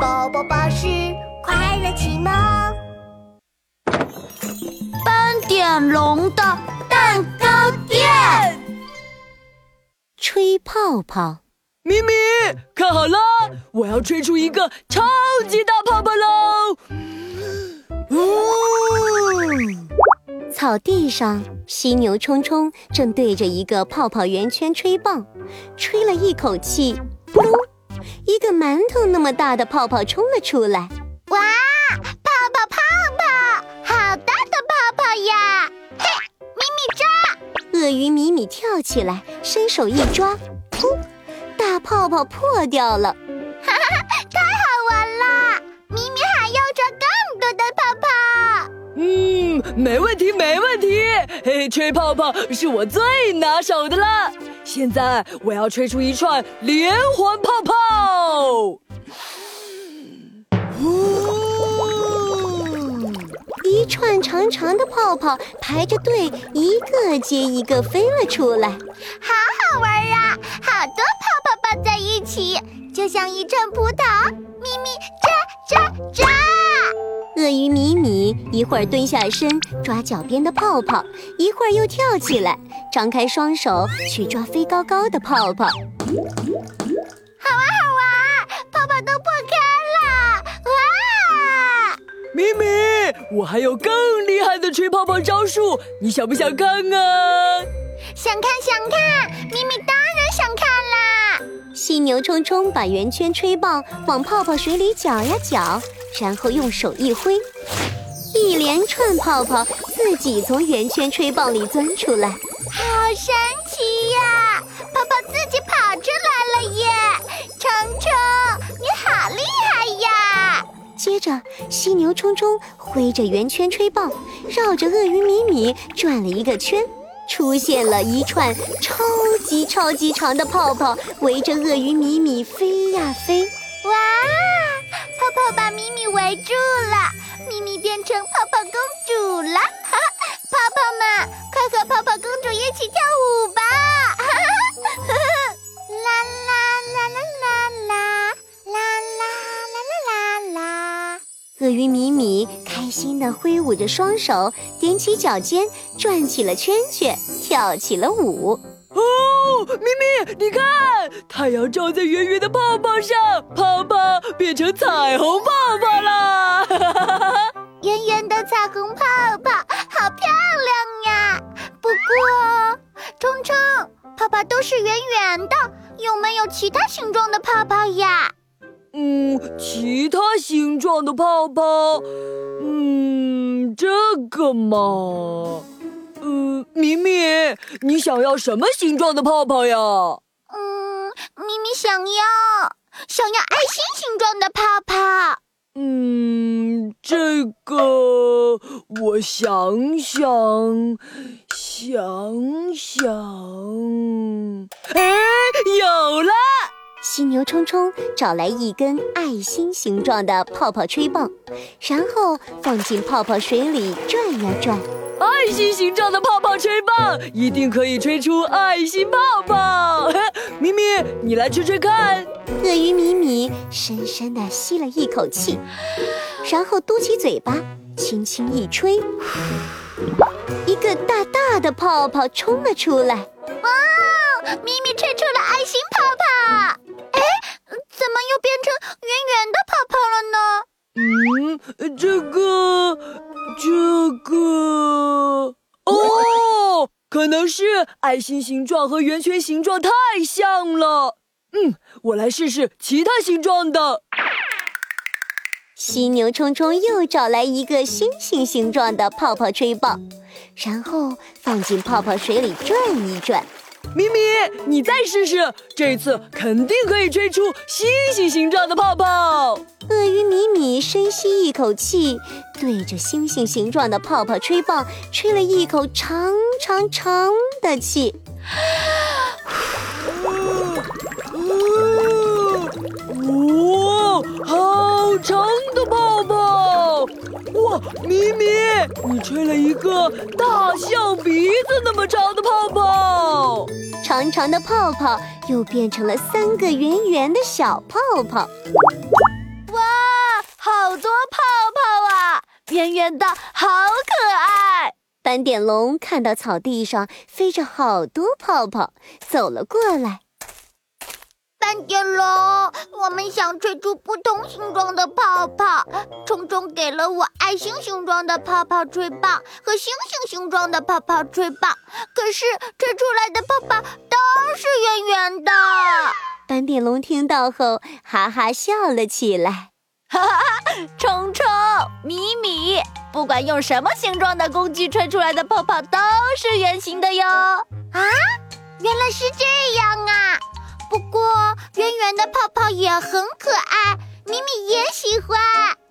宝宝巴士快乐启蒙。斑点龙的蛋糕店，吹泡泡。咪咪，看好了，我要吹出一个超级大泡泡喽！草地上，犀牛冲冲正对着一个泡泡圆圈吹棒，吹了一口气，噗噜，一个馒头那么大的泡泡冲了出来。哇，泡泡泡泡，好大的泡泡呀！嘿，咪咪抓！鳄鱼米米跳起来，伸手一抓，噗，大泡泡破掉了。哈哈，太好玩了！咪咪还要抓更多的泡泡。嗯，没问题，没问题。嘿，吹泡泡是我最拿手的了。现在我要吹出一串连环泡泡。一串长长的泡泡排着队，一个接一个飞了出来，好好玩啊！好多泡泡抱在一起，就像一串葡萄。咪咪抓抓抓！鳄鱼米米一会儿蹲下身抓脚边的泡泡，一会儿又跳起来，张开双手去抓飞高高的泡泡。好玩好玩，泡泡都破开了！哇！米米，我还有更厉害的吹泡泡招数，你想不想看啊？想看想看，咪咪当然想看啦！犀牛冲冲把圆圈吹棒往泡泡水里搅呀搅，然后用手一挥，一连串泡泡自己从圆圈吹棒里钻出来，好神奇呀！泡泡自己跑出来了耶！冲冲，你好厉害呀！接着，犀牛冲冲挥着圆圈吹棒，绕着鳄鱼米米转了一个圈，出现了一串超级超级长的泡泡，围着鳄鱼米米飞呀飞。哇！围住了，咪咪变成泡泡公主了。哈哈，泡泡们，快和泡泡公主一起跳舞吧！哈哈，啦啦啦啦啦啦啦啦啦啦啦！鳄鱼米米开心地挥舞着双手，踮起脚尖，转起了圈圈，跳起了舞。哦，咪咪，你看，太阳照在圆圆的泡泡上，泡泡变成彩虹泡泡啦！圆圆的彩虹泡泡，好漂亮呀！不过，冲冲，泡泡都是圆圆的，有没有其他形状的泡泡呀？嗯，其他形状的泡泡，嗯，这个嘛。嗯，咪咪，你想要什么形状的泡泡呀？嗯，咪咪想要想要爱心形状的泡泡。嗯，这个我想想想想，哎，有了！犀牛冲冲找来一根爱心形状的泡泡吹棒，然后放进泡泡水里转呀转。爱心形状的泡泡吹棒一定可以吹出爱心泡泡。咪咪，你来吹吹看。鳄鱼米米深深地吸了一口气，然后嘟起嘴巴，轻轻一吹，一个大大的泡泡冲了出来。哇！咪咪吹出了爱心泡泡。哎，怎么又变成圆圆的泡泡了呢？嗯，这个，这个，哦，可能是爱心形状和圆圈形状太像了。嗯，我来试试其他形状的。犀牛冲冲又找来一个星星形状的泡泡吹棒，然后放进泡泡水里转一转。咪咪，你再试试，这次肯定可以吹出星星形状的泡泡。鳄鱼米米深吸一口气，对着星星形状的泡泡吹棒，吹了一口长长长的气。哇，好长的！咪咪你吹了一个大象鼻子那么长的泡泡。长长的泡泡又变成了三个圆圆的小泡泡。哇好多泡泡啊圆圆的好可爱。斑点龙看到草地上飞着好多泡泡走了过来。斑点龙，我们想吹出不同形状的泡泡。虫虫给了我爱心形状的泡泡吹棒和星星形状的泡泡吹棒，可是吹出来的泡泡都是圆圆的。斑点龙听到后，哈哈笑了起来。哈哈，虫虫、米米，不管用什么形状的工具吹出来的泡泡都是圆形的哟。啊，原来是这圆圆的泡泡也很可爱，咪咪也喜欢。